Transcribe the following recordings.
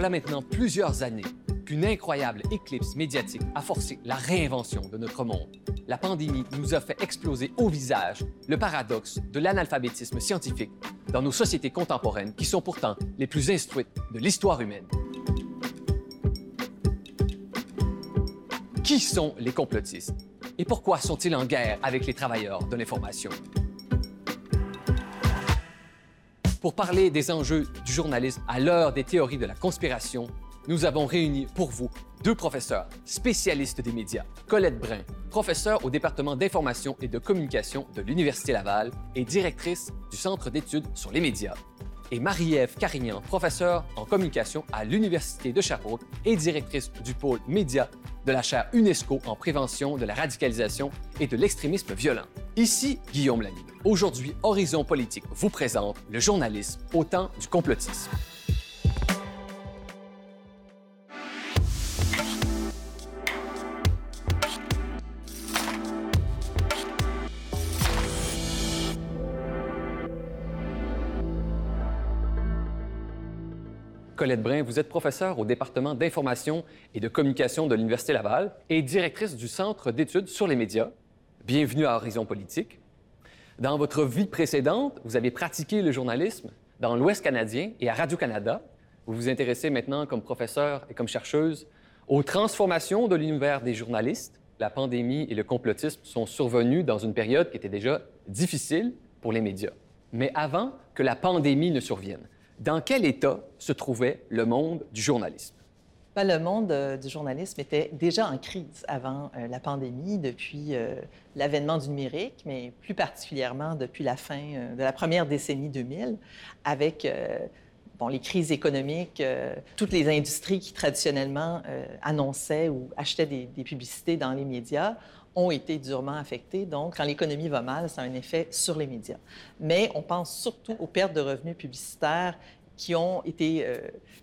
Voilà maintenant plusieurs années qu'une incroyable éclipse médiatique a forcé la réinvention de notre monde. La pandémie nous a fait exploser au visage le paradoxe de l'analphabétisme scientifique dans nos sociétés contemporaines qui sont pourtant les plus instruites de l'histoire humaine. Qui sont les complotistes et pourquoi sont-ils en guerre avec les travailleurs de l'information? Pour parler des enjeux du journalisme à l'heure des théories de la conspiration, nous avons réuni pour vous deux professeurs spécialistes des médias. Colette Brun, professeure au département d'information et de communication de l'Université Laval et directrice du Centre d'études sur les médias. Et Marie-Ève Carignan, professeure en communication à l'Université de Sherbrooke et directrice du pôle médias de la chaire UNESCO en prévention de la radicalisation et de l'extrémisme violent. Ici Guillaume Lamy. Aujourd'hui, Horizon Politique vous présente le journalisme au temps du complotisme. Colette Brun, vous êtes professeure au département d'information et de communication de l'Université Laval et directrice du Centre d'études sur les médias. Bienvenue à Horizon Politique. Dans votre vie précédente, vous avez pratiqué le journalisme dans l'Ouest canadien et à Radio-Canada. Vous vous intéressez maintenant comme professeur et comme chercheuse aux transformations de l'univers des journalistes. La pandémie et le complotisme sont survenus dans une période qui était déjà difficile pour les médias. Mais avant que la pandémie ne survienne, dans quel état se trouvait le monde du journalisme? Ben, le monde euh, du journalisme était déjà en crise avant euh, la pandémie, depuis euh, l'avènement du numérique, mais plus particulièrement depuis la fin de la première décennie 2000, avec bon, les crises économiques, toutes les industries qui traditionnellement annonçaient ou achetaient des, des, publicités dans les médias ont été durement affectées. Donc, quand l'économie va mal, ça a un effet sur les médias. Mais on pense surtout aux pertes de revenus publicitaires qui ont été euh,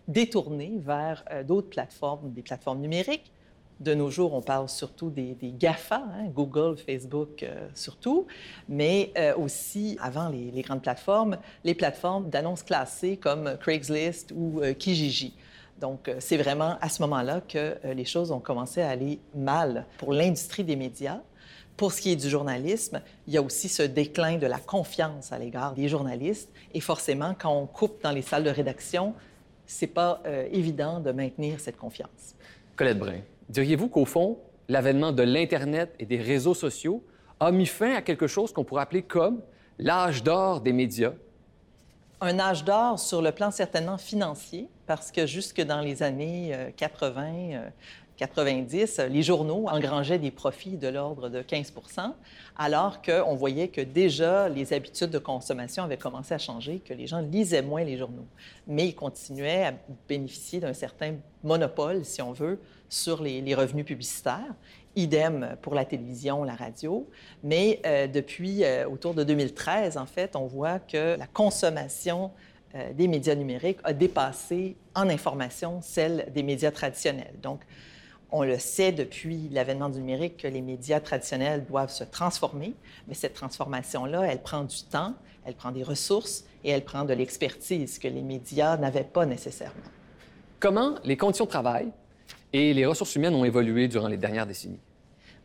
détournées vers euh, d'autres plateformes, des plateformes numériques. De nos jours, on parle surtout des, GAFA, hein, Google, Facebook euh, surtout, mais aussi, avant les, grandes plateformes, les plateformes d'annonces classées comme Craigslist ou Kijiji. Donc, c'est vraiment à ce moment-là que les choses ont commencé à aller mal pour l'industrie des médias. Pour ce qui est du journalisme, il y a aussi ce déclin de la confiance à l'égard des journalistes. Et forcément, quand on coupe dans les salles de rédaction, c'est pas euh, évident de maintenir cette confiance. Colette Brun, diriez-vous qu'au fond, l'avènement de l'Internet et des réseaux sociaux a mis fin à quelque chose qu'on pourrait appeler comme l'âge d'or des médias? Un âge d'or sur le plan certainement financier, parce que jusque dans les années 80, 90, les journaux engrangeaient des profits de l'ordre de 15 alors qu'on voyait que déjà les habitudes de consommation avaient commencé à changer, que les gens lisaient moins les journaux. Mais ils continuaient à bénéficier d'un certain monopole, si on veut, sur les, revenus publicitaires. Idem pour la télévision, la radio. Mais euh, depuis euh, autour de 2013, en fait, on voit que la consommation euh, des médias numériques a dépassé en information celle des médias traditionnels. Donc, on le sait depuis l'avènement du numérique que les médias traditionnels doivent se transformer, mais cette transformation-là, elle prend du temps, elle prend des ressources et elle prend de l'expertise que les médias n'avaient pas nécessairement. Comment les conditions de travail et les ressources humaines ont évolué durant les dernières décennies?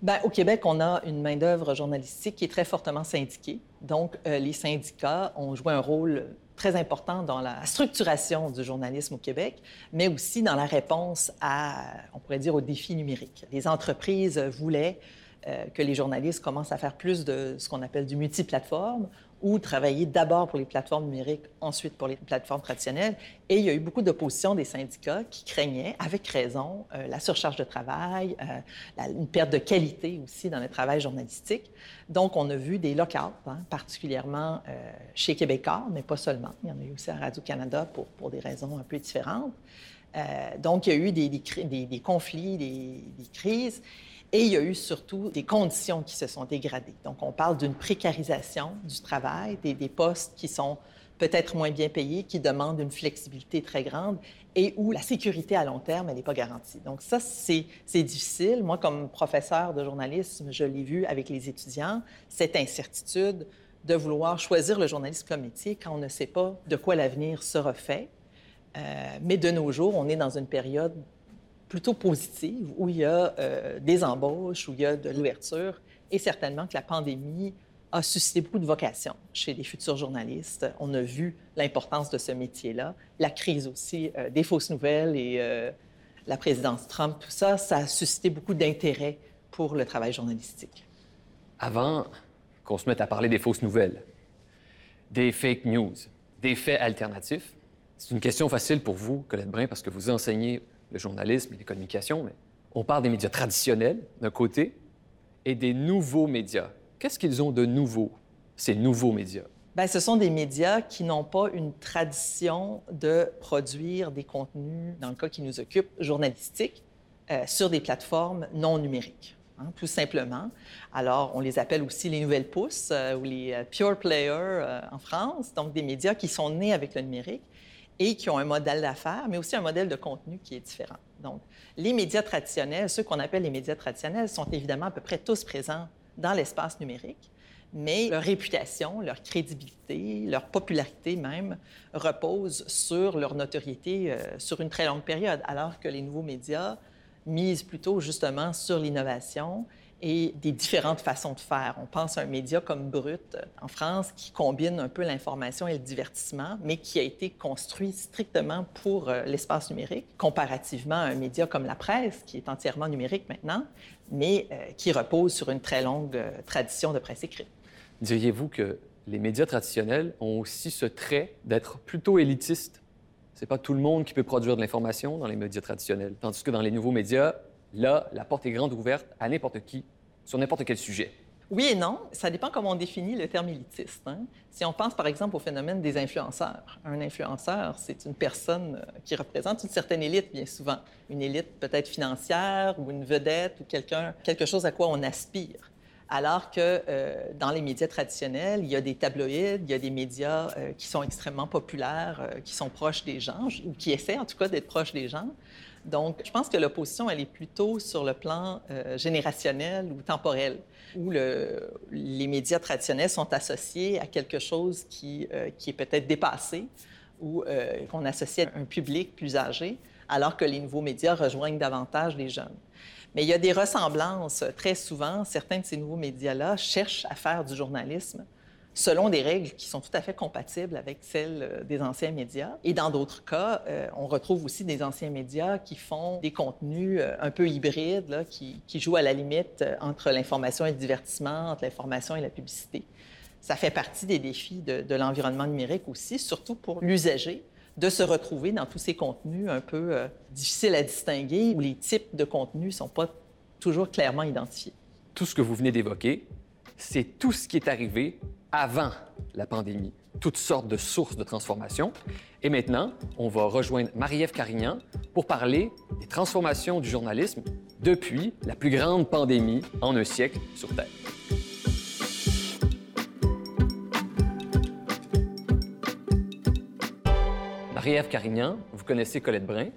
Bien, au Québec, on a une main-d'œuvre journalistique qui est très fortement syndiquée. Donc, euh, les syndicats ont joué un rôle très important dans la structuration du journalisme au Québec, mais aussi dans la réponse à, on pourrait dire, aux défis numériques. Les entreprises voulaient euh, que les journalistes commencent à faire plus de ce qu'on appelle du multiplateforme ou travailler d'abord pour les plateformes numériques, ensuite pour les plateformes traditionnelles. Et il y a eu beaucoup d'opposition des syndicats qui craignaient, avec raison, euh, la surcharge de travail, euh, une perte de qualité aussi dans le travail journalistique. Donc, on a vu des locales, hein, particulièrement chez Québécois, mais pas seulement. Il y en a eu aussi à Radio-Canada pour, des raisons un peu différentes. donc, il y a eu des conflits, des, crises. Et il y a eu surtout des conditions qui se sont dégradées. Donc, on parle d'une précarisation du travail, des, postes qui sont peut-être moins bien payés, qui demandent une flexibilité très grande et où la sécurité à long terme, elle n'est pas garantie. Donc ça, c'est difficile. Moi, comme professeur de journalisme, je l'ai vu avec les étudiants, cette incertitude de vouloir choisir le journalisme comme métier quand on ne sait pas de quoi l'avenir sera fait mais de nos jours, on est dans une période plutôt positive où il y a des embauches, où il y a de l'ouverture, et certainement que la pandémie a suscité beaucoup de vocations chez les futurs journalistes. On a vu l'importance de ce métier-là, la crise aussi euh, des fausses nouvelles et euh, la présidence Trump, tout ça, ça a suscité beaucoup d'intérêt pour le travail journalistique. Avant qu'on se mette à parler des fausses nouvelles, des fake news, des faits alternatifs, c'est une question facile pour vous, Colette Brun, parce que vous enseignez le journalisme et les communications, mais on parle des médias traditionnels d'un côté et des nouveaux médias Qu'est-ce qu'ils ont de nouveau, ces nouveaux médias? Bien, ce sont des médias qui n'ont pas une tradition de produire des contenus, dans le cas qui nous occupe, journalistiques, euh, sur des plateformes non numériques. Hein, tout simplement. Alors, on les appelle aussi les nouvelles pousses euh, ou les euh, pure players en France, donc des médias qui sont nés avec le numérique et qui ont un modèle d'affaires, mais aussi un modèle de contenu qui est différent. Donc, les médias traditionnels, ceux qu'on appelle les médias traditionnels, sont évidemment à peu près tous présents dans l'espace numérique, mais leur réputation, leur crédibilité, leur popularité même reposent sur leur notoriété euh, sur une très longue période, alors que les nouveaux médias misent plutôt justement sur l'innovation et des différentes façons de faire. On pense à un média comme Brut en France qui combine un peu l'information et le divertissement, mais qui a été construit strictement pour euh, l'espace numérique, comparativement à un média comme la presse, qui est entièrement numérique maintenant, mais euh, qui repose sur une très longue euh, tradition de presse écrite. Diriez-vous que les médias traditionnels ont aussi ce trait d'être plutôt élitistes? C'est pas tout le monde qui peut produire de l'information dans les médias traditionnels, tandis que dans les nouveaux médias, Là, la porte est grande ouverte à n'importe qui, sur n'importe quel sujet. Oui et non. Ça dépend comment on définit le terme élitiste. Hein. Si on pense, par exemple, au phénomène des influenceurs. Un influenceur, c'est une personne euh, qui représente une certaine élite, bien souvent. Une élite peut-être financière ou une vedette ou quelqu'un, quelque chose à quoi on aspire. Alors que euh, dans les médias traditionnels, il y a des tabloïds, il y a des médias euh, qui sont extrêmement populaires, qui sont proches des gens, ou qui essaient en tout cas d'être proches des gens. Donc, je pense que l'opposition, elle est plutôt sur le plan euh, générationnel ou temporel, où les médias traditionnels sont associés à quelque chose qui, euh, est peut-être dépassé ou euh, qu'on associe à un public plus âgé, alors que les nouveaux médias rejoignent davantage les jeunes. Mais il y a des ressemblances. Très souvent, certains de ces nouveaux médias-là cherchent à faire du journalisme selon des règles qui sont tout à fait compatibles avec celles euh, des anciens médias. Et dans d'autres cas, euh, on retrouve aussi des anciens médias qui font des contenus euh, un peu hybrides, qui, jouent à la limite entre l'information et le divertissement, entre l'information et la publicité. Ça fait partie des défis de l'environnement numérique aussi, surtout pour l'usager, de se retrouver dans tous ces contenus un peu difficiles à distinguer, où les types de contenus ne sont pas toujours clairement identifiés. Tout ce que vous venez d'évoquer, c'est tout ce qui est arrivé avant la pandémie, toutes sortes de sources de transformation. Et maintenant, on va rejoindre Marie-Ève Carignan pour parler des transformations du journalisme depuis la plus grande pandémie en un siècle sur Terre. Marie-Ève Carignan, vous connaissez Colette Brun?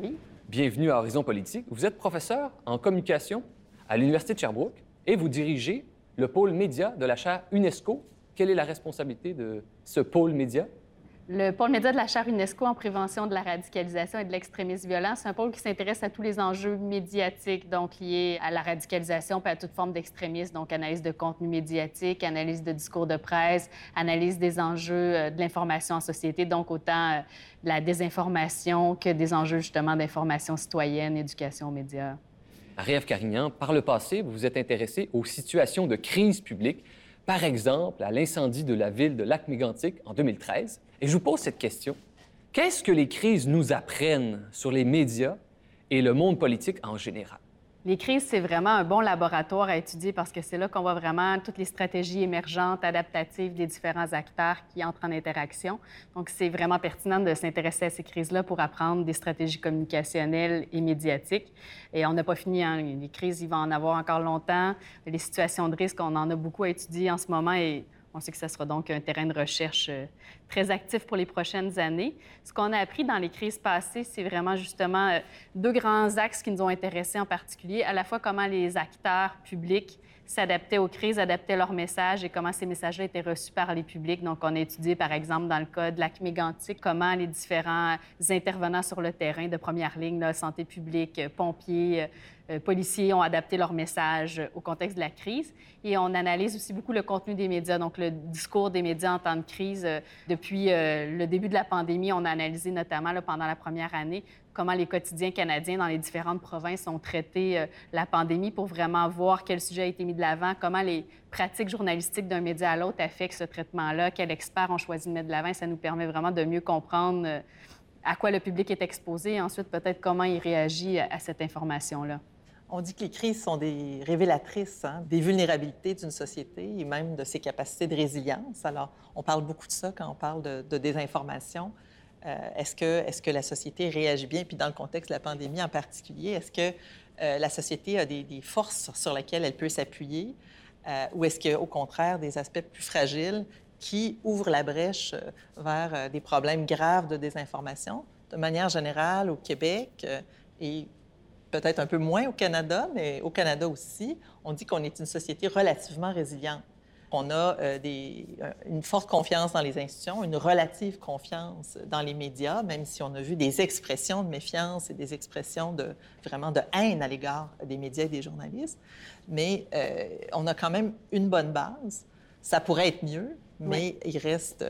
Oui. Bienvenue à Horizon Politique. Vous êtes professeur en communication à l'Université de Sherbrooke et vous dirigez le pôle média de la chaire UNESCO. Quelle est la responsabilité de ce pôle média? Le pôle média de la chaire UNESCO en prévention de la radicalisation et de l'extrémisme violent, c'est un pôle qui s'intéresse à tous les enjeux médiatiques, donc liés à la radicalisation et à toute forme d'extrémisme, donc analyse de contenu médiatique, analyse de discours de presse, analyse des enjeux euh, de l'information en société, donc autant euh, de la désinformation que des enjeux justement d'information citoyenne, éducation aux médias. Marie-Ève Carignan, par le passé, vous vous êtes intéressé aux situations de crise publique, par exemple à l'incendie de la ville de Lac-Mégantic en 2013. Et je vous pose cette question. Qu'est-ce que les crises nous apprennent sur les médias et le monde politique en général? Les crises, c'est vraiment un bon laboratoire à étudier parce que c'est là qu'on voit vraiment toutes les stratégies émergentes, adaptatives des différents acteurs qui entrent en interaction. Donc, c'est vraiment pertinent de s'intéresser à ces crises-là pour apprendre des stratégies communicationnelles et médiatiques. Et on n'a pas fini. Hein. Les crises, il va en avoir encore longtemps. Les situations de risque, on en a beaucoup à étudier en ce moment et On sait que ce sera donc un terrain de recherche euh, très actif pour les prochaines années. Ce qu'on a appris dans les crises passées, c'est vraiment justement euh, deux grands axes qui nous ont intéressés en particulier, à la fois comment les acteurs publics s'adaptaient aux crises, adaptaient leurs messages et comment ces messages-là étaient reçus par les publics. Donc, on a étudié, par exemple, dans le cas de lac mégantic, comment les différents intervenants sur le terrain de première ligne, la santé publique, pompiers, euh, policiers ont adapté leur message au contexte de la crise. Et on analyse aussi beaucoup le contenu des médias, donc le discours des médias en temps de crise. Euh, depuis euh, le début de la pandémie, on a analysé notamment pendant la première année comment les quotidiens canadiens dans les différentes provinces ont traité la pandémie pour vraiment voir quel sujet a été mis de l'avant, comment les pratiques journalistiques d'un média à l'autre affectent ce traitement-là, quels experts ont choisi de mettre de l'avant. Ça nous permet vraiment de mieux comprendre à quoi le public est exposé et ensuite peut-être comment il réagit à cette information-là. On dit que les crises sont des révélatrices hein, des vulnérabilités d'une société et même de ses capacités de résilience. Alors, on parle beaucoup de ça quand on parle de, désinformation. Euh, est-ce, que, la société réagit bien? Puis dans le contexte de la pandémie en particulier, est-ce que euh, la société a des, forces sur lesquelles elle peut s'appuyer? Euh, ou est-ce qu'il y a au contraire des aspects plus fragiles qui ouvrent la brèche vers des problèmes graves de désinformation? De manière générale, au Québec et peut-être un peu moins au Canada, mais au Canada aussi, on dit qu'on est une société relativement résiliente. On a euh, des, euh, une forte confiance dans les institutions, une relative confiance dans les médias, même si on a vu des expressions de méfiance et des expressions de vraiment de haine à l'égard des médias et des journalistes. Mais euh, on a quand même une bonne base. Ça pourrait être mieux, mais il reste,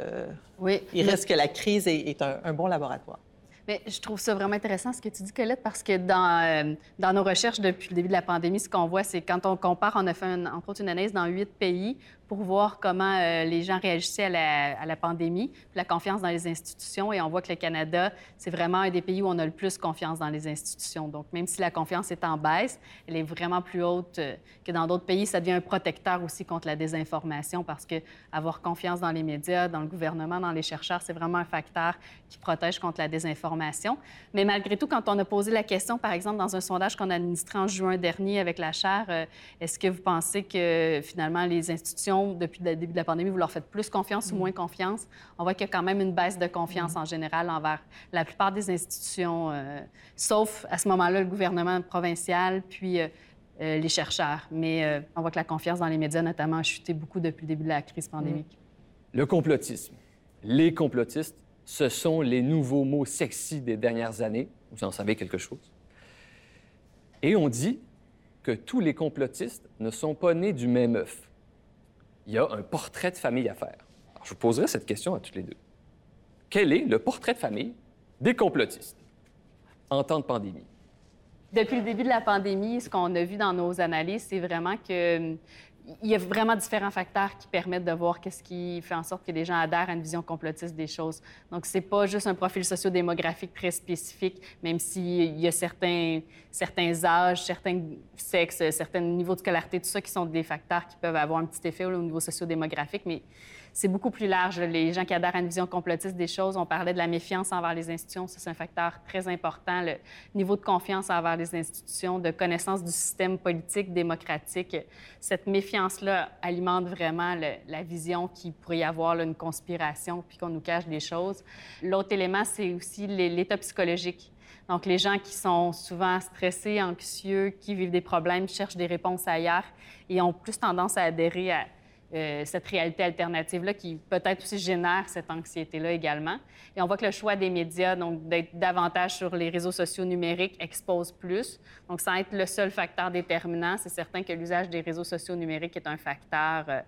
oui. il reste que la crise est, un bon laboratoire je trouve ça vraiment intéressant ce que tu dis, Colette, parce que dans, euh, dans nos recherches depuis le début de la pandémie, ce qu'on voit, c'est quand on compare, on a fait entre autres une analyse dans huit pays pour voir comment euh, les gens réagissaient à la, pandémie, la confiance dans les institutions. Et on voit que le Canada, c'est vraiment un des pays où on a le plus confiance dans les institutions. Donc, même si la confiance est en baisse, elle est vraiment plus haute euh, que dans d'autres pays. Ça devient un protecteur aussi contre la désinformation parce que avoir confiance dans les médias, dans le gouvernement, dans les chercheurs, c'est vraiment un facteur qui protège contre la désinformation. Mais malgré tout, quand on a posé la question, par exemple, dans un sondage qu'on a administré en juin dernier avec la chaire, euh, est-ce que vous pensez que finalement les institutions depuis le début de la pandémie, vous leur faites plus confiance ou mm. moins confiance, on voit qu'il y a quand même une baisse de confiance mm. en général envers la plupart des institutions, euh, sauf à ce moment-là le gouvernement provincial, puis euh, euh, les chercheurs. Mais on voit que la confiance dans les médias, notamment, a chuté beaucoup depuis le début de la crise pandémique. Mm. Le complotisme. Les complotistes, ce sont les nouveaux mots sexy des dernières années. Vous en savez quelque chose? Et on dit que tous les complotistes ne sont pas nés du même œuf il y a un portrait de famille à faire. je vous poserai cette question à toutes les deux. Quel est le portrait de famille des complotistes en temps de pandémie? Depuis le début de la pandémie, ce qu'on a vu dans nos analyses, c'est vraiment que il y a vraiment différents facteurs qui permettent de voir qu'est-ce qui fait en sorte que les gens adhèrent à une vision complotiste des choses. Donc, c'est pas juste un profil sociodémographique très spécifique, même s'il y a certains, certains âges, certains sexes, certains niveaux de scolarité, tout ça qui sont des facteurs qui peuvent avoir un petit effet au niveau sociodémographique, mais c'est beaucoup plus large. Les gens qui adhèrent à une vision complotiste des choses, on parlait de la méfiance envers les institutions, c'est un facteur très important. Le niveau de confiance envers les institutions, de connaissance du système politique démocratique, cette méfiance-là alimente vraiment la vision qu'il pourrait y avoir une conspiration puis qu'on nous cache des choses. L'autre élément, c'est aussi l'état psychologique. Donc, les gens qui sont souvent stressés, anxieux, qui vivent des problèmes, cherchent des réponses ailleurs et ont plus tendance à adhérer à euh, cette réalité alternative-là qui peut-être aussi génère cette anxiété-là également. Et on voit que le choix des médias, donc d'être davantage sur les réseaux sociaux numériques, expose plus. Donc, sans être le seul facteur déterminant, c'est certain que l'usage des réseaux sociaux numériques est un facteur. Euh,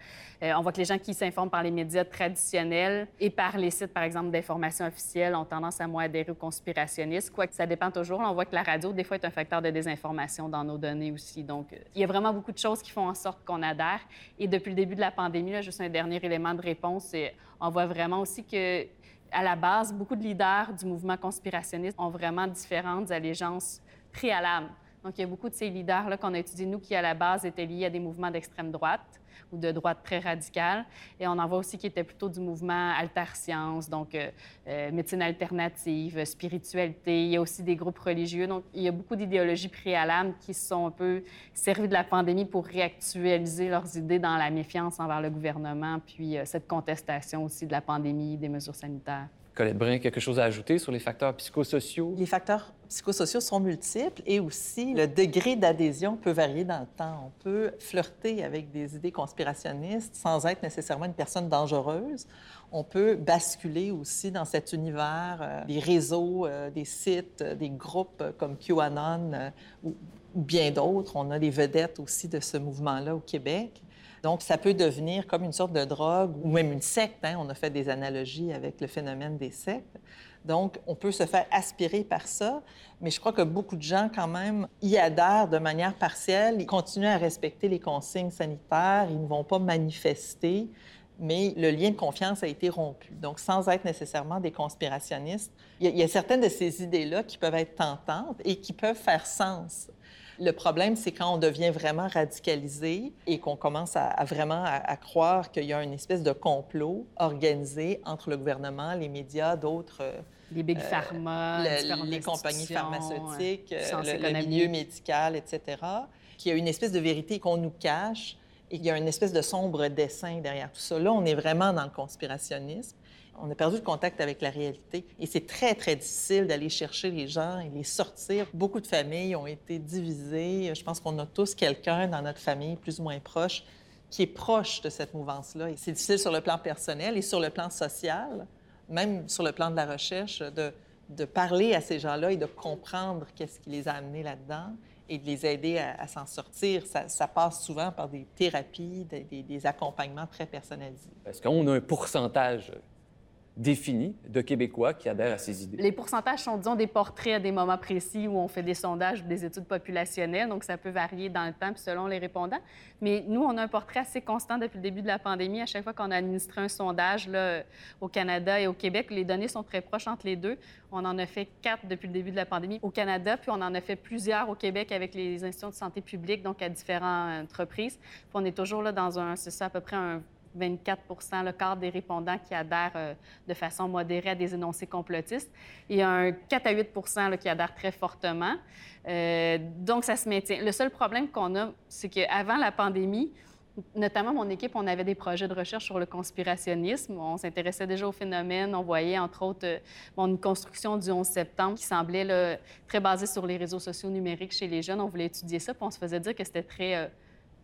euh, on voit que les gens qui s'informent par les médias traditionnels et par les sites, par exemple, d'information officielle, ont tendance à moins adhérer aux conspirationnistes, quoique ça dépend toujours. on voit que la radio, des fois, est un facteur de désinformation dans nos données aussi. Donc, il y a vraiment beaucoup de choses qui font en sorte qu'on adhère. Et depuis le début de la pandémie, là, juste un dernier élément de réponse, et on voit vraiment aussi que à la base, beaucoup de leaders du mouvement conspirationniste ont vraiment différentes allégeances préalables. Donc, il y a beaucoup de ces leaders-là qu'on a étudiés, nous, qui, à la base, étaient liés à des mouvements d'extrême droite ou de droite très radicale. Et on en voit aussi qui étaient plutôt du mouvement alter-science, donc euh, euh, médecine alternative, spiritualité. Il y a aussi des groupes religieux. Donc, il y a beaucoup d'idéologies préalables qui se sont un peu servies de la pandémie pour réactualiser leurs idées dans la méfiance envers le gouvernement, puis euh, cette contestation aussi de la pandémie, des mesures sanitaires. Colette Brun, quelque chose à ajouter sur les facteurs psychosociaux? Les facteurs psychosociaux sont multiples et aussi le degré d'adhésion peut varier dans le temps. On peut flirter avec des idées conspirationnistes sans être nécessairement une personne dangereuse. On peut basculer aussi dans cet univers euh, des réseaux, euh, des sites, euh, des groupes comme QAnon ou bien d'autres. On a des vedettes aussi de ce mouvement-là au Québec. Donc, ça peut devenir comme une sorte de drogue ou même une secte. Hein. On a fait des analogies avec le phénomène des sectes. Donc, on peut se faire aspirer par ça, mais je crois que beaucoup de gens, quand même, y adhèrent de manière partielle. Ils continuent à respecter les consignes sanitaires, ils ne vont pas manifester, mais le lien de confiance a été rompu. Donc, sans être nécessairement des conspirationnistes, il y a, il y a certaines de ces idées-là qui peuvent être tentantes et qui peuvent faire sens. Le problème, c'est quand on devient vraiment radicalisé et qu'on commence à, vraiment à, croire qu'il y a une espèce de complot organisé entre le gouvernement, les médias, d'autres. Euh, les big pharma, les compagnies pharmaceutiques, euh, le, milieu médical, etc., qu'il y a une espèce de vérité qu'on nous cache et qu'il y a une espèce de sombre dessin derrière tout ça. Là, on est vraiment dans le conspirationnisme on a perdu le contact avec la réalité. Et c'est très, très difficile d'aller chercher les gens et les sortir. Beaucoup de familles ont été divisées. Je pense qu'on a tous quelqu'un dans notre famille, plus ou moins proche, qui est proche de cette mouvance-là. Et c'est difficile sur le plan personnel et sur le plan social, même sur le plan de la recherche, de, parler à ces gens-là et de comprendre qu'est-ce qui les a amenés là-dedans et de les aider à, s'en sortir. Ça, passe souvent par des thérapies, des, des accompagnements très personnalisés. Est-ce qu'on a un pourcentage défini de Québécois qui adhèrent à ces idées. Les pourcentages sont, disons, des portraits à des moments précis où on fait des sondages ou des études populationnelles, donc ça peut varier dans le temps selon les répondants. Mais nous, on a un portrait assez constant depuis le début de la pandémie. À chaque fois qu'on a un sondage là, au Canada et au Québec, les données sont très proches entre les deux. On en a fait quatre depuis le début de la pandémie au Canada, puis on en a fait plusieurs au Québec avec les institutions de santé publique, donc à différentes entreprises. Puis on est toujours là dans un, c'est ça, à peu près un 24 le quart des répondants qui adhèrent euh, de façon modérée à des énoncés complotistes et un 4 à 8 qui adhèrent très fortement. Euh, donc, ça se maintient. Le seul problème qu'on a, c'est qu'avant la pandémie, notamment mon équipe, on avait des projets de recherche sur le conspirationnisme. On s'intéressait déjà au phénomène. On voyait, entre autres, euh, une construction du 11 septembre qui semblait très basée sur les réseaux sociaux numériques chez les jeunes. On voulait étudier ça, puis on se faisait dire que c'était très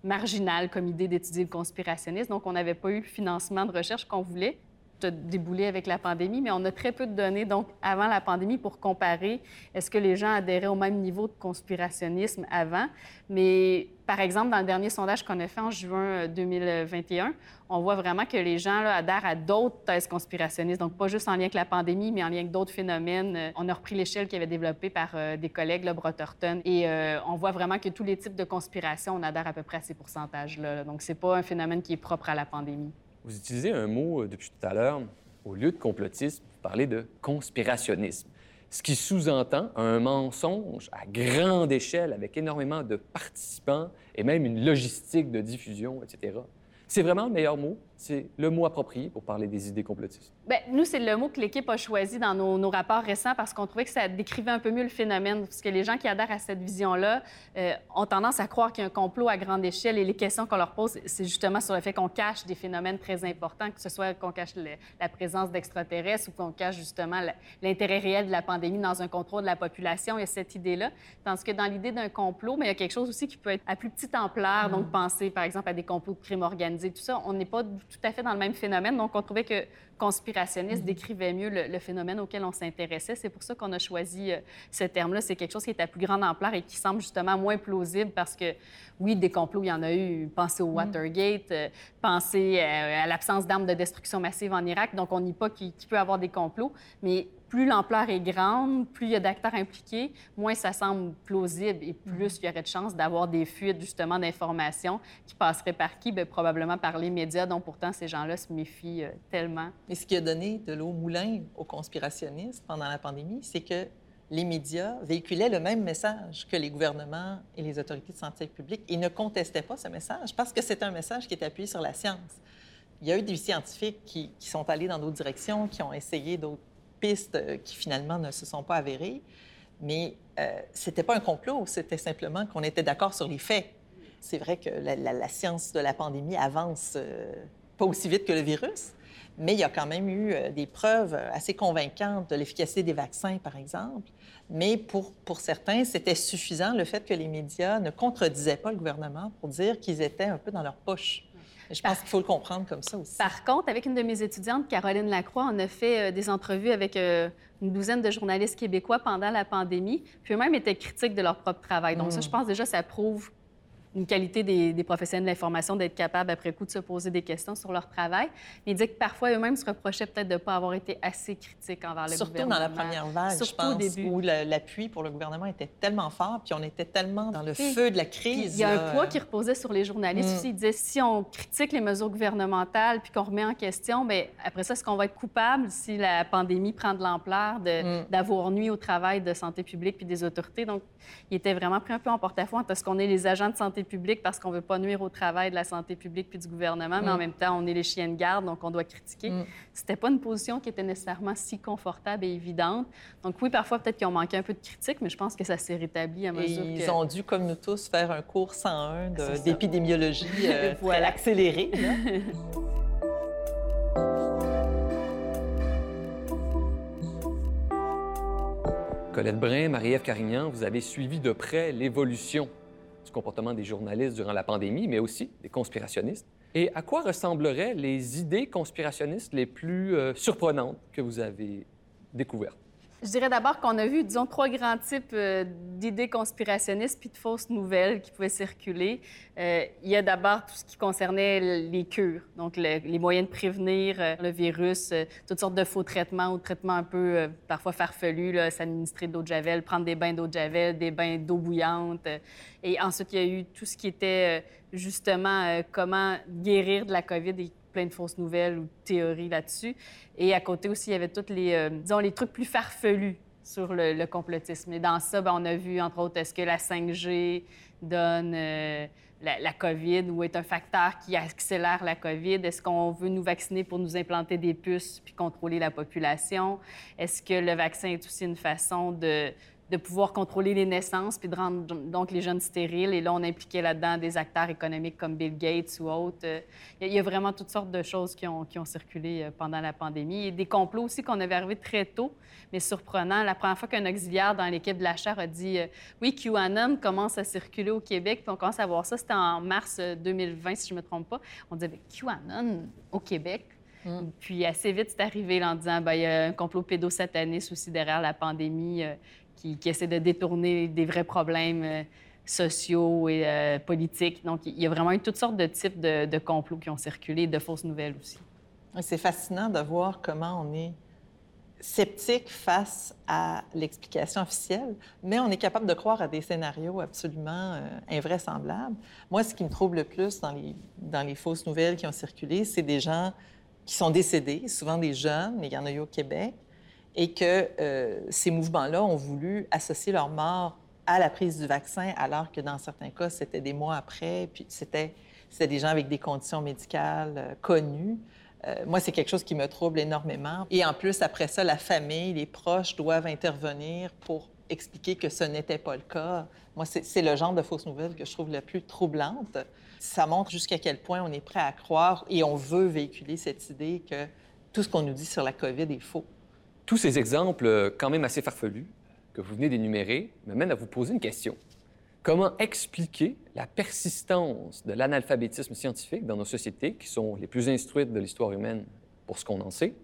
marginal comme idée d'étudier le conspirationnisme. Donc, on n'avait pas eu le financement de recherche qu'on voulait déboulé avec la pandémie, mais on a très peu de données, donc, avant la pandémie pour comparer est-ce que les gens adhéraient au même niveau de conspirationnisme avant? Mais, par exemple, dans le dernier sondage qu'on a fait en juin 2021, euh, on voit vraiment que les gens adhèrent à d'autres thèses conspirationnistes, donc pas juste en lien avec la pandémie, mais en lien avec d'autres phénomènes. Euh, on a repris l'échelle qui avait développée par euh, des collègues, là, Brotherton, et on voit vraiment que tous les types de conspirations, on adhère à peu près à ces pourcentages-là. Donc, c'est pas un phénomène qui est propre à la pandémie. Vous utilisez un mot euh, depuis tout à l'heure. Au lieu de complotisme, vous parlez de conspirationnisme, ce qui sous-entend un mensonge à grande échelle avec énormément de participants et même une logistique de diffusion, etc. C'est vraiment le meilleur mot c'est le mot approprié pour parler des idées complotistes? Bien, nous, c'est le mot que l'équipe a choisi dans nos, rapports récents parce qu'on trouvait que ça décrivait un peu mieux le phénomène. Parce que les gens qui adhèrent à cette vision-là euh, ont tendance à croire qu'il y a un complot à grande échelle et les questions qu'on leur pose, c'est justement sur le fait qu'on cache des phénomènes très importants, que ce soit qu'on cache la présence d'extraterrestres ou qu'on cache justement l'intérêt réel de la pandémie dans un contrôle de la population. Il y a cette idée-là. Tandis que dans l'idée d'un complot, mais il y a quelque chose aussi qui peut être à plus petite ampleur, donc mm. penser par exemple à des complots de crimes organisés, tout ça. On n'est pas tout à fait dans le même phénomène. Donc, on trouvait que conspirationniste mm-hmm. décrivait mieux le, phénomène auquel on s'intéressait. C'est pour ça qu'on a choisi euh, ce terme-là. C'est quelque chose qui est à plus grande ampleur et qui semble justement moins plausible parce que, oui, des complots, il y en a eu. Pensez au mm-hmm. Watergate, euh, pensez euh, à l'absence d'armes de destruction massive en Irak. Donc, on n'y pas qu'il peut avoir des complots. Mais plus l'ampleur est grande, plus il y a d'acteurs impliqués, moins ça semble plausible et plus mhm. il y aurait de chances d'avoir des fuites justement d'informations qui passeraient par qui? Bien, probablement par les médias dont pourtant ces gens-là se méfient euh, tellement. Et ce qui a donné de l'eau moulin aux conspirationnistes pendant la pandémie, c'est que les médias véhiculaient le même message que les gouvernements et les autorités de santé publique et ne contestaient pas ce message parce que c'est un message qui est appuyé sur la science. Il y a eu des scientifiques qui, sont allés dans d'autres directions, qui ont essayé d'autres pistes euh, qui finalement ne se sont pas avérées, mais euh, ce n'était pas un complot, c'était simplement qu'on était d'accord sur les faits. C'est vrai que la, science de la pandémie avance euh, pas aussi vite que le virus, mais il y a quand même eu euh, des preuves assez convaincantes de l'efficacité des vaccins, par exemple. Mais pour, pour certains, c'était suffisant le fait que les médias ne contredisaient pas le gouvernement pour dire qu'ils étaient un peu dans leur poche. Je pense qu'il faut le comprendre comme ça aussi. Par contre, avec une de mes étudiantes, Caroline Lacroix, on a fait euh, des entrevues avec euh, une douzaine de journalistes québécois pendant la pandémie, puis eux-mêmes étaient critiques de leur propre travail. Donc ça, mm. je pense déjà, ça prouve une qualité des, professionnels de l'information d'être capables, après coup, de se poser des questions sur leur travail. Mais il dit que parfois, eux-mêmes se reprochaient peut-être de ne pas avoir été assez critiques envers le Surtout gouvernement. Surtout dans la première vague, je pense, au début. où l'appui pour le gouvernement était tellement fort, puis on était tellement dans le feu de la crise. Il y a un poids qui reposait sur les journalistes mm. aussi. Il disait, si on critique les mesures gouvernementales, puis qu'on remet en question, bien, après ça, est-ce qu'on va être coupable si la pandémie prend de l'ampleur mm. d'avoir nuit au travail de santé publique puis des autorités? Donc, il était vraiment pris un peu en porte-à-faux entre ce qu'on est les agents de santé publique parce qu'on veut pas nuire au travail de la santé publique puis du gouvernement, mais en mm. même temps, on est les chiens de garde, donc on doit critiquer. Mm. C'était pas une position qui était nécessairement si confortable et évidente. Donc oui, parfois, peut-être qu'ils ont manqué un peu de critique, mais je pense que ça s'est rétabli à mesure et Ils ont dû, comme nous tous, faire un cours 101 d'épidémiologie euh, voilà. accéléré. Colette Brin, Marie-Ève Carignan, vous avez suivi de près l'évolution comportement des journalistes durant la pandémie, mais aussi des conspirationnistes. Et à quoi ressembleraient les idées conspirationnistes les plus euh, surprenantes que vous avez découvertes? Je dirais d'abord qu'on a vu, disons, trois grands types euh, d'idées conspirationnistes puis de fausses nouvelles qui pouvaient circuler. Euh, il y a d'abord tout ce qui concernait les cures, donc les moyens de prévenir euh, le virus, toutes sortes de faux traitements ou traitements un peu parfois farfelus, s'administrer d'eau de javel, prendre des bains d'eau de javel, des bains d'eau bouillante. et ensuite, il y a eu tout ce qui était justement comment guérir de la COVID plein de fausses nouvelles ou théories là-dessus. Et à côté aussi, il y avait tous les, euh, disons, les trucs plus farfelus sur le, complotisme. Et dans ça, ben, on a vu, entre autres, est-ce que la 5G donne euh, la, COVID ou est un facteur qui accélère la COVID? Est-ce qu'on veut nous vacciner pour nous implanter des puces puis contrôler la population? Est-ce que le vaccin est aussi une façon de de pouvoir contrôler les naissances puis de rendre donc les jeunes stériles. Et là, on impliquait là-dedans des acteurs économiques comme Bill Gates ou autres. Il y a vraiment toutes sortes de choses qui ont, qui ont circulé euh, pendant la pandémie. Et des complots aussi qu'on avait arrivé très tôt, mais surprenant. La première fois qu'un auxiliaire dans l'équipe de l'achat a dit euh, Oui, QAnon commence à circuler au Québec, puis on commence à voir ça. C'était en mars 2020, euh, si je ne me trompe pas. On disait QAnon au Québec. Mm. Puis assez vite, c'est arrivé en disant ben, il y a un complot pédosataniste aussi derrière la pandémie qui, essaie de détourner des vrais problèmes euh, sociaux et euh, politiques. Donc, il y a vraiment eu toutes sortes de types de, complots qui ont circulé, de fausses nouvelles aussi. C'est fascinant de voir comment on est sceptique face à l'explication officielle, mais on est capable de croire à des scénarios absolument euh, invraisemblables. Moi, ce qui me trouble le plus dans les, dans les fausses nouvelles qui ont circulé, c'est des gens qui sont décédés, souvent des jeunes, mais il y en a eu au Québec, et que euh, ces mouvements-là ont voulu associer leur mort à la prise du vaccin, alors que dans certains cas, c'était des mois après, puis c'était des gens avec des conditions médicales euh, connues. Euh, moi, c'est quelque chose qui me trouble énormément. Et en plus, après ça, la famille, les proches doivent intervenir pour expliquer que ce n'était pas le cas. Moi, c'est le genre de fausse nouvelle que je trouve la plus troublante. Ça montre jusqu'à quel point on est prêt à croire et on veut véhiculer cette idée que tout ce qu'on nous dit sur la COVID est faux. Tous ces exemples, euh, quand même assez farfelus, que vous venez d'énumérer, me mènent à vous poser une question. Comment expliquer la persistance de l'analphabétisme scientifique dans nos sociétés, qui sont les plus instruites de l'histoire humaine pour ce qu'on en sait?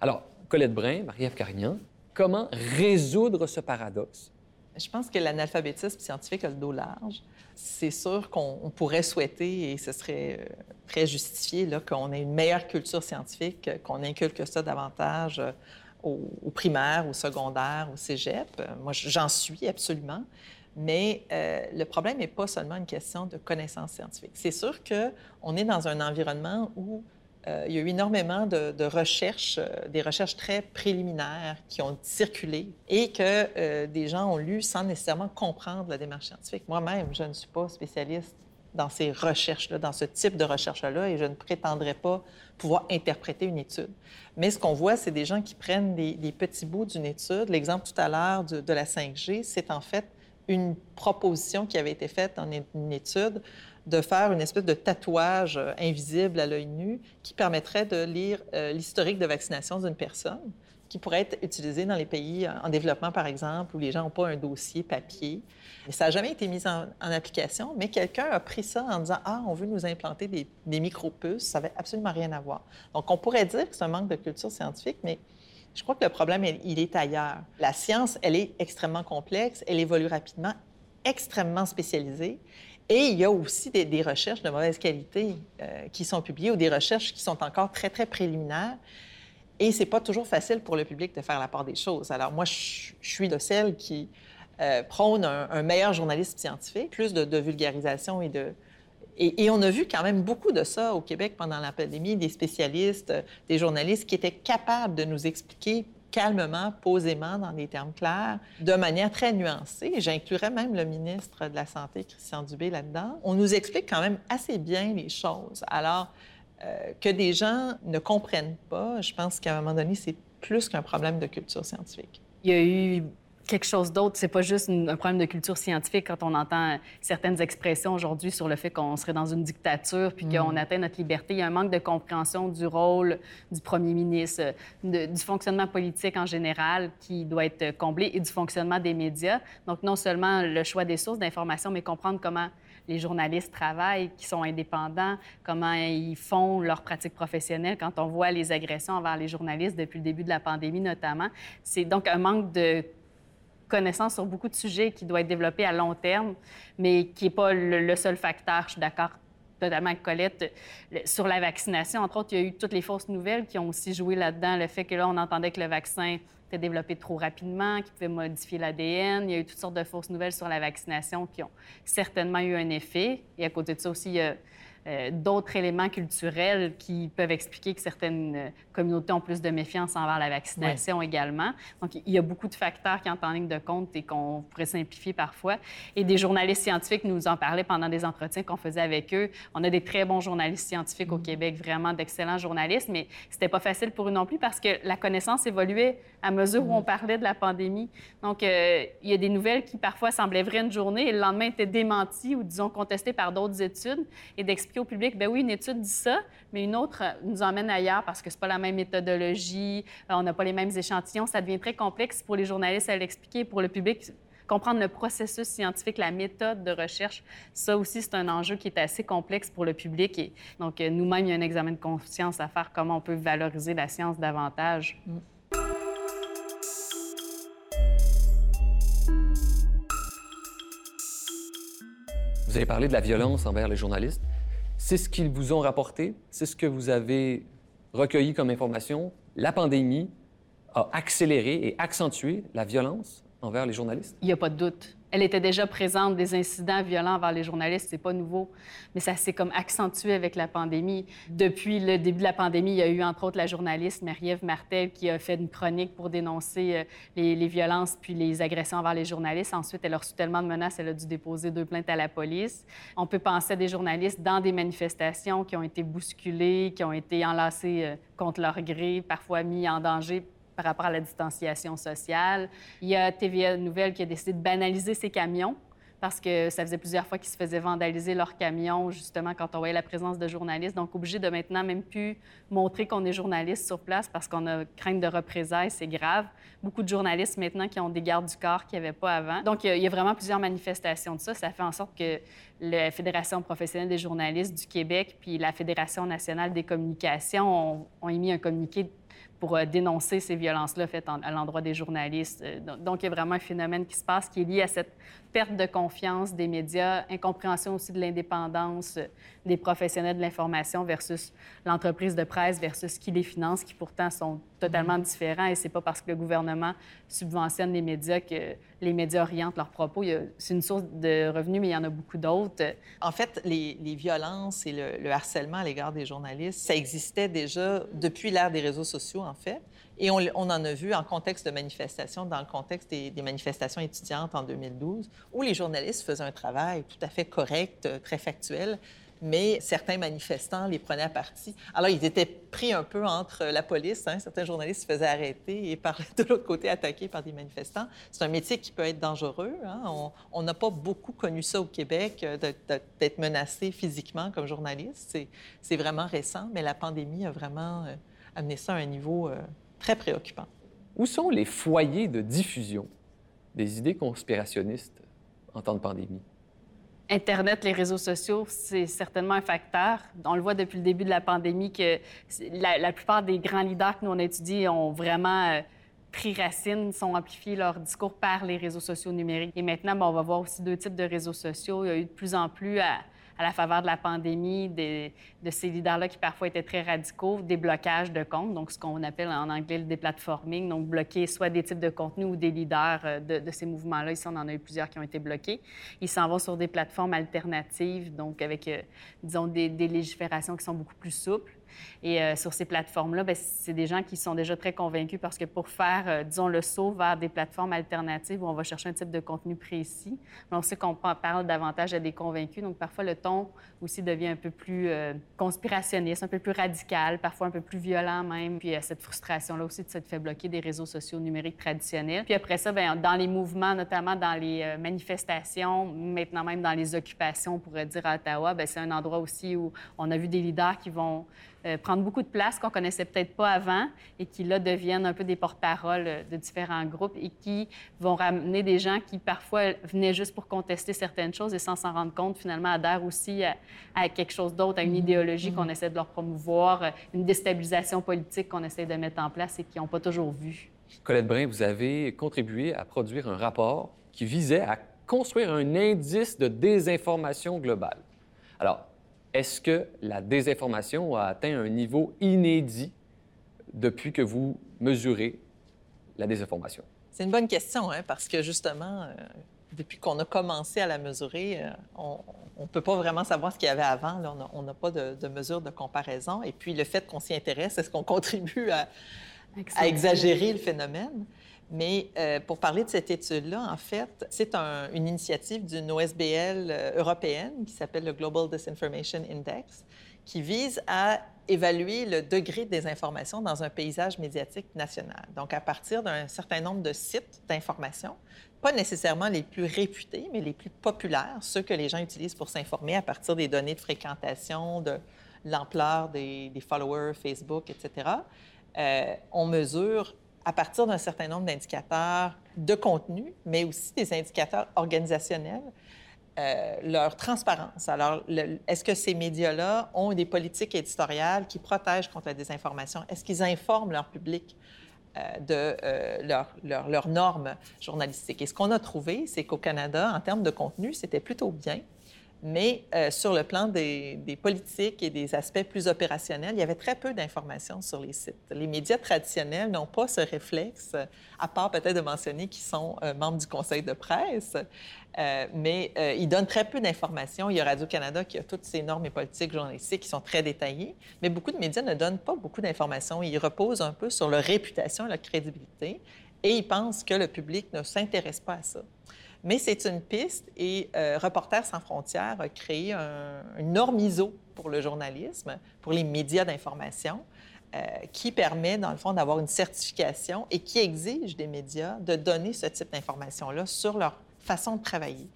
Alors, Colette Brun, Marie-Ève Carignan, comment résoudre ce paradoxe? Je pense que l'analphabétisme scientifique a le dos large. C'est sûr qu'on pourrait souhaiter, et ce serait euh, très justifié, qu'on ait une meilleure culture scientifique, qu'on inculque ça davantage euh, au, primaire, au secondaire, au cégep. Moi, j'en suis absolument. Mais euh, le problème n'est pas seulement une question de connaissances scientifiques. C'est sûr qu'on est dans un environnement où euh, il y a eu énormément de, recherches, euh, des recherches très préliminaires qui ont circulé et que euh, des gens ont lu sans nécessairement comprendre la démarche scientifique. Moi-même, je ne suis pas spécialiste dans ces recherches-là, dans ce type de recherche-là, et je ne prétendrai pas pouvoir interpréter une étude. Mais ce qu'on voit, c'est des gens qui prennent des, petits bouts d'une étude. L'exemple tout à l'heure de, la 5G, c'est en fait une proposition qui avait été faite dans une étude de faire une espèce de tatouage euh, invisible à l'œil nu qui permettrait de lire euh, l'historique de vaccination d'une personne, qui pourrait être utilisé dans les pays en développement, par exemple, où les gens n'ont pas un dossier papier. Ça n'a jamais été mis en, application, mais quelqu'un a pris ça en disant Ah, on veut nous implanter des, des micro-puces. Ça n'avait absolument rien à voir. Donc, on pourrait dire que c'est un manque de culture scientifique, mais je crois que le problème, il est ailleurs. La science, elle est extrêmement complexe, elle évolue rapidement, extrêmement spécialisée. Et il y a aussi des, recherches de mauvaise qualité euh, qui sont publiées ou des recherches qui sont encore très, très préliminaires. Et c'est pas toujours facile pour le public de faire la part des choses. Alors moi, je, suis de celles qui euh, prônent un, meilleur journalisme scientifique, plus de, vulgarisation et de... Et, et, on a vu quand même beaucoup de ça au Québec pendant la pandémie, des spécialistes, des journalistes qui étaient capables de nous expliquer calmement, posément, dans des termes clairs, de manière très nuancée. J'inclurais même le ministre de la Santé, Christian Dubé, là-dedans. On nous explique quand même assez bien les choses. Alors, euh, que des gens ne comprennent pas, je pense qu'à un moment donné, c'est plus qu'un problème de culture scientifique. Il y a eu quelque chose d'autre. C'est pas juste un problème de culture scientifique quand on entend certaines expressions aujourd'hui sur le fait qu'on serait dans une dictature puis qu'on mm. atteint notre liberté. Il y a un manque de compréhension du rôle du premier ministre, du fonctionnement politique en général qui doit être comblé et du fonctionnement des médias. Donc, non seulement le choix des sources d'information, mais comprendre comment les journalistes travaillent, qui sont indépendants, comment ils font leur pratique professionnelle. Quand on voit les agressions envers les journalistes depuis le début de la pandémie notamment, c'est donc un manque de connaissance sur beaucoup de sujets qui doit être développé à long terme, mais qui n'est pas le, seul facteur. Je suis d'accord totalement avec Colette. Sur la vaccination, entre autres, il y a eu toutes les fausses nouvelles qui ont aussi joué là-dedans. Le fait que là, on entendait que le vaccin était développé trop rapidement, qu'il pouvait modifier l'ADN. Il y a eu toutes sortes de fausses nouvelles sur la vaccination qui ont certainement eu un effet. Et à côté de ça aussi, il y a euh, d'autres éléments culturels qui peuvent expliquer que certaines euh, communautés ont plus de méfiance envers la vaccination également. Donc, il y a beaucoup de facteurs qui entrent en ligne de compte et qu'on pourrait simplifier parfois. Et des journalistes scientifiques nous en parlaient pendant des entretiens qu'on faisait avec eux. On a des très bons journalistes scientifiques au mm. Québec, vraiment d'excellents journalistes, mais c'était pas facile pour eux non plus parce que la connaissance évoluait à mesure où on mm. parlait de la pandémie. Donc, euh, il y a des nouvelles qui parfois semblaient vraies une journée et le lendemain étaient démenties ou, disons, contestées par d'autres études et d'expliquer au public, ben oui, une étude dit ça, mais une autre nous emmène ailleurs parce que c'est pas la même méthodologie, euh, on n'a pas les mêmes échantillons. Ça devient très complexe pour les journalistes à l'expliquer, pour le public comprendre le processus scientifique, la méthode de recherche, ça aussi, c'est un enjeu qui est assez complexe pour le public. Et donc, euh, nous-mêmes, il y a un examen de conscience à faire, comment on peut valoriser la science davantage. Mm. Vous avez parlé de la violence envers les journalistes. C'est ce qu'ils vous ont rapporté, c'est ce que vous avez recueilli comme information. La pandémie a accéléré et accentué la violence envers les journalistes? Il n'y a pas de doute. Elle était déjà présente, des incidents violents envers les journalistes, c'est pas nouveau, mais ça s'est comme accentué avec la pandémie. Depuis le début de la pandémie, il y a eu entre autres la journaliste Marie-Ève Martel qui a fait une chronique pour dénoncer euh, les, violences puis les agressions envers les journalistes. Ensuite, elle a reçu tellement de menaces, elle a dû déposer deux plaintes à la police. On peut penser à des journalistes dans des manifestations qui ont été bousculés, qui ont été enlacés euh, contre leur gré, parfois mis en danger par rapport à la distanciation sociale. Il y a TVA Nouvelle qui a décidé de banaliser ses camions parce que ça faisait plusieurs fois qu'ils se faisaient vandaliser leurs camions, justement, quand on voyait la présence de journalistes. Donc, obligé de maintenant même plus montrer qu'on est journaliste sur place parce qu'on a crainte de représailles, c'est grave. Beaucoup de journalistes maintenant qui ont des gardes du corps qu'il n'y avait pas avant. Donc, il y, a vraiment plusieurs manifestations de ça. Ça fait en sorte que la Fédération professionnelle des journalistes du Québec puis la Fédération nationale des communications ont, ont émis un communiqué pour euh, dénoncer ces violences-là faites à l'endroit des journalistes. Euh, donc, il y a vraiment un phénomène qui se passe qui est lié à cette perte de confiance des médias, incompréhension aussi de l'indépendance des professionnels de l'information versus l'entreprise de presse versus qui les finance, qui pourtant sont totalement différents. Et c'est pas parce que le gouvernement subventionne les médias que les médias orientent leurs propos. C'est une source de revenus, mais il y en a beaucoup d'autres. En fait, les, violences et le, le harcèlement à l'égard des journalistes, ça existait déjà depuis l'ère des réseaux sociaux, en fait. Et on, en a vu en contexte de manifestation, dans le contexte des, manifestations étudiantes en 2012, où les journalistes faisaient un travail tout à fait correct, euh, très factuel, mais certains manifestants les prenaient à partie. Alors, ils étaient pris un peu entre la police. Hein. Certains journalistes se faisaient arrêter et par de l'autre côté attaqués par des manifestants. C'est un métier qui peut être dangereux. Hein. On n'a pas beaucoup connu ça au Québec, euh, d'être menacé physiquement comme journaliste. C'est vraiment récent, mais la pandémie a vraiment euh, amené ça à un niveau très préoccupant. Où sont les foyers de diffusion des idées conspirationnistes en temps de pandémie? Internet, les réseaux sociaux, c'est certainement un facteur. On le voit depuis le début de la pandémie que la, plupart des grands leaders que nous on étudie ont vraiment euh, pris racine, sont amplifiés leur discours par les réseaux sociaux numériques. Et maintenant, on va voir aussi deux types de réseaux sociaux. Il y a eu de plus en plus à, à la faveur de la pandémie, de ces leaders-là qui parfois étaient très radicaux, des blocages de comptes, donc ce qu'on appelle en anglais le déplatforming, donc bloquer soit des types de contenus ou des leaders euh, de, ces mouvements-là. Ici, on en a eu plusieurs qui ont été bloqués. Ils s'en vont sur des plateformes alternatives, donc avec, euh, disons, des, des légiférations qui sont beaucoup plus souples. Et euh, sur ces plateformes-là, ben, c'est des gens qui sont déjà très convaincus parce que pour faire, euh, disons, le saut vers des plateformes alternatives où on va chercher un type de contenu précis, on sait qu'on parle davantage à des convaincus. Donc, parfois, le ton aussi devient un peu plus euh, conspirationniste, un peu plus radical, parfois un peu plus violent même. Puis, il y a cette frustration-là aussi de se faire bloquer des réseaux sociaux numériques traditionnels. Puis après ça, bien, dans les mouvements, notamment dans les manifestations, maintenant même dans les occupations, on pourrait dire à Ottawa, bien, c'est un endroit aussi où on a vu des leaders qui vont euh, prendre beaucoup de place qu'on connaissait peut-être pas avant et qui, là, deviennent un peu des porte-parole euh, de différents groupes et qui vont ramener des gens qui, parfois, venaient juste pour contester certaines choses et sans s'en rendre compte, finalement, adhèrent aussi à, quelque chose d'autre, à une mm-hmm. idéologie qu'on mm-hmm. essaie de leur promouvoir, euh, une déstabilisation politique qu'on essaie de mettre en place et qu'ils n'ont pas toujours vu. Colette Brun, vous avez contribué à produire un rapport qui visait à construire un indice de désinformation globale. Alors, est-ce que la désinformation a atteint un niveau inédit depuis que vous mesurez la désinformation? C'est une bonne question, hein, parce que justement, euh, depuis qu'on a commencé à la mesurer, euh, on ne peut pas vraiment savoir ce qu'il y avait avant. On n'a pas de, de, mesure de comparaison. Et puis, le fait qu'on s'y intéresse, est-ce qu'on contribue à, à exagérer le phénomène? Mais euh, pour parler de cette étude-là, en fait, c'est une initiative d'une OSBL euh, européenne qui s'appelle le Global Disinformation Index, qui vise à évaluer le degré de désinformation dans un paysage médiatique national. Donc, à partir d'un certain nombre de sites d'information, pas nécessairement les plus réputés, mais les plus populaires, ceux que les gens utilisent pour s'informer à partir des données de fréquentation, de l'ampleur des, followers Facebook, etc. Euh, on mesure à partir d'un certain nombre d'indicateurs de contenu, mais aussi des indicateurs organisationnels, euh, leur transparence. Alors, est-ce que ces médias-là ont des politiques éditoriales qui protègent contre la désinformation? Est-ce qu'ils informent leur public euh, de euh, leurs normes journalistiques? Et ce qu'on a trouvé, c'est qu'au Canada, en termes de contenu, c'était plutôt bien. Mais euh, sur le plan des, politiques et des aspects plus opérationnels, il y avait très peu d'informations sur les sites. Les médias traditionnels n'ont pas ce réflexe, à part peut-être de mentionner qu'ils sont euh, membres du conseil de presse, euh, mais ils donnent très peu d'informations. Il y a Radio-Canada qui a toutes ces normes et politiques journalistiques qui sont très détaillées, mais beaucoup de médias ne donnent pas beaucoup d'informations. Ils reposent un peu sur leur réputation, leur crédibilité, et ils pensent que le public ne s'intéresse pas à ça. Mais c'est une piste et euh, Reporters sans frontières a créé un, une norme ISO pour le journalisme, pour les médias d'information, euh, qui permet, dans le fond, d'avoir une certification et qui exige des médias de donner ce type d'information-là sur leur façon de travailler.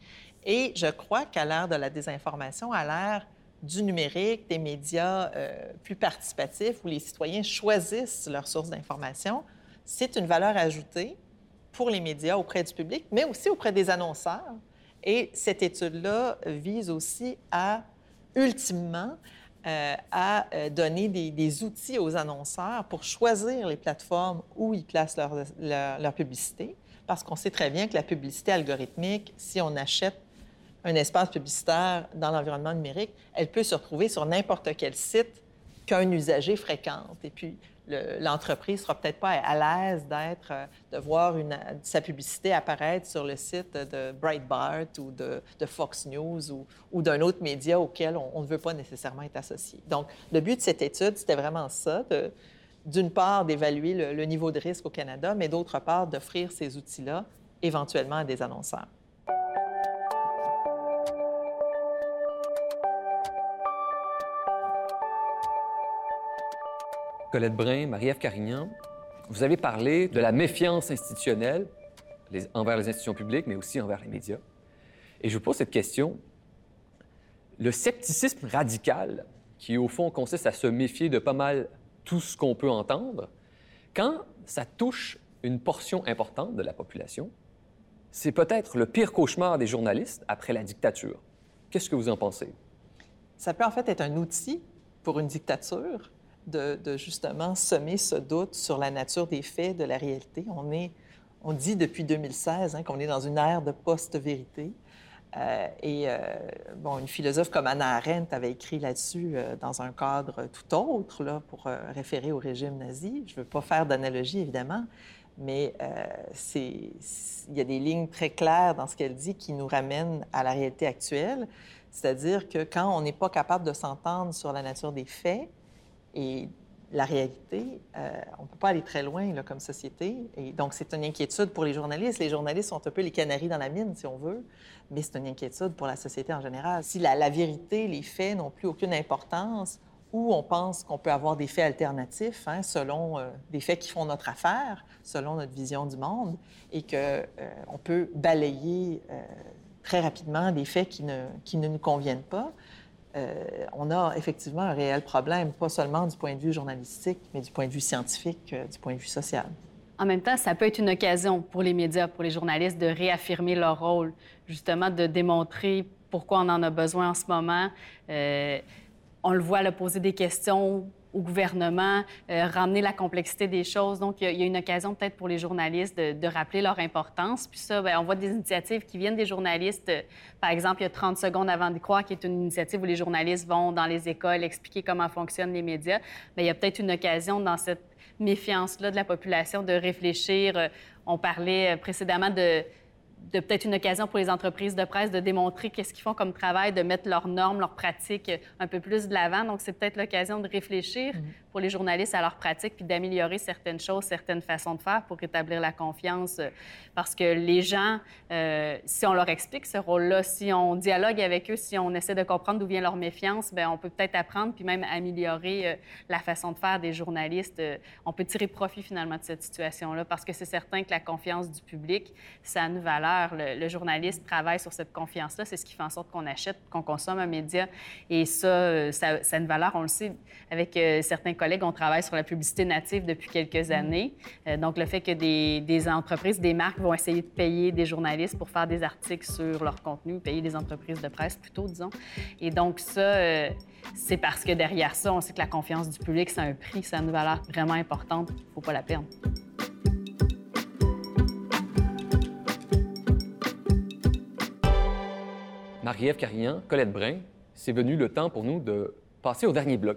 Et je crois qu'à l'ère de la désinformation, à l'ère du numérique, des médias euh, plus participatifs, où les citoyens choisissent leurs sources d'information, c'est une valeur ajoutée pour les médias auprès du public, mais aussi auprès des annonceurs. Et cette étude-là vise aussi à, ultimement, euh, à euh, donner des, outils aux annonceurs pour choisir les plateformes où ils placent leur, leur, publicité, parce qu'on sait très bien que la publicité algorithmique, si on achète un espace publicitaire dans l'environnement numérique, elle peut se retrouver sur n'importe quel site qu'un usager fréquente. Et puis, l'entreprise ne sera peut-être pas à l'aise d'être, euh, de voir sa publicité apparaître sur le site de Breitbart ou de, Fox News ou, d'un autre média auquel on, ne veut pas nécessairement être associé. Donc, le but de cette étude, c'était vraiment ça, d'une part, d'évaluer le, le niveau de risque au Canada, mais d'autre part, d'offrir ces outils-là éventuellement à des annonceurs. Colette Brun, Marie-Ève Carignan, vous avez parlé de la méfiance institutionnelle envers les institutions publiques, mais aussi envers les médias. Et je vous pose cette question. Le scepticisme radical, qui au fond consiste à se méfier de pas mal tout ce qu'on peut entendre, quand ça touche une portion importante de la population, c'est peut-être le pire cauchemar des journalistes après la dictature. Qu'est-ce que vous en pensez? Ça peut en fait être un outil pour une dictature, de, justement semer ce doute sur la nature des faits, de la réalité. On, est, on dit depuis 2016 hein, qu'on est dans une ère de post-vérité. Euh, et euh, bon, une philosophe comme Anna Arendt avait écrit là-dessus euh, dans un cadre tout autre, là, pour référer au régime nazi. Je ne veux pas faire d'analogie, évidemment, mais il y a des lignes très claires dans ce qu'elle dit qui nous ramènent à la réalité actuelle. C'est-à-dire que quand on n'est pas capable de s'entendre sur la nature des faits, et la réalité, euh, on ne peut pas aller très loin comme société. Et donc, c'est une inquiétude pour les journalistes. Les journalistes sont un peu les canaris dans la mine, si on veut, mais c'est une inquiétude pour la société en général. Si la, vérité, les faits n'ont plus aucune importance, ou on pense qu'on peut avoir des faits alternatifs, hein, selon euh, des faits qui font notre affaire, selon notre vision du monde, et qu'on euh, peut balayer très rapidement des faits qui ne, qui ne nous conviennent pas, euh, on a effectivement un réel problème, pas seulement du point de vue journalistique, mais du point de vue scientifique, euh, du point de vue social. En même temps, ça peut être une occasion pour les médias, pour les journalistes de réaffirmer leur rôle, justement de démontrer pourquoi on en a besoin en ce moment. Euh, on le voit, le poser des questions au gouvernement, euh, ramener la complexité des choses. Donc, il y, a une occasion peut-être pour les journalistes de, rappeler leur importance. Puis ça, bien, on voit des initiatives qui viennent des journalistes. Euh, par exemple, il y a 30 secondes avant d'y croire, qui est une initiative où les journalistes vont dans les écoles expliquer comment fonctionnent les médias. Mais il y a peut-être une occasion dans cette méfiance-là de la population de réfléchir. Euh, on parlait précédemment de de peut-être une occasion pour les entreprises de presse de démontrer qu'est-ce qu'ils font comme travail, de mettre leurs normes, leurs pratiques un peu plus de l'avant. Donc, c'est peut-être l'occasion de réfléchir mhm. pour les journalistes à leurs pratiques puis d'améliorer certaines choses, certaines façons de faire pour rétablir la confiance. Parce que les gens, euh, si on leur explique ce rôle-là, si on dialogue avec eux, si on essaie de comprendre d'où vient leur méfiance, bien, on peut peut-être apprendre puis même améliorer euh, la façon de faire des journalistes. Euh, on peut tirer profit finalement de cette situation-là parce que c'est certain que la confiance du public, ça a une valeur le, journaliste travaille sur cette confiance-là. C'est ce qui fait en sorte qu'on achète, qu'on consomme un média. Et ça, euh, ça, a une valeur. On le sait, avec euh, certains collègues, on travaille sur la publicité native depuis quelques années. Euh, donc, le fait que des, des, entreprises, des marques vont essayer de payer des journalistes pour faire des articles sur leur contenu, payer des entreprises de presse plutôt, disons. Et donc, ça, c'est parce que derrière ça, on sait que la confiance du public, c'est un prix, c'est une valeur vraiment importante. Il ne faut pas la perdre. Marie-Ève Carignan, Colette Brun, c'est venu le temps pour nous de passer au dernier bloc.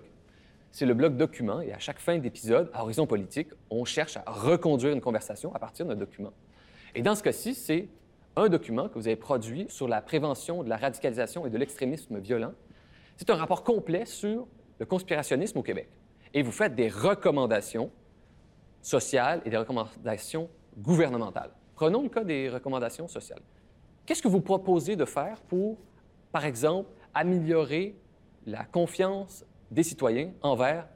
C'est le bloc document et à chaque fin d'épisode, à Horizon Politique, on cherche à reconduire une conversation à partir d'un document. Et dans ce cas-ci, c'est un document que vous avez produit sur la prévention de la radicalisation et de l'extrémisme violent. C'est un rapport complet sur le conspirationnisme au Québec. Et vous faites des recommandations sociales et des recommandations gouvernementales. Prenons le cas des recommandations sociales. Qu'est-ce que vous proposez de faire pour, par exemple, améliorer la confiance des citoyens envers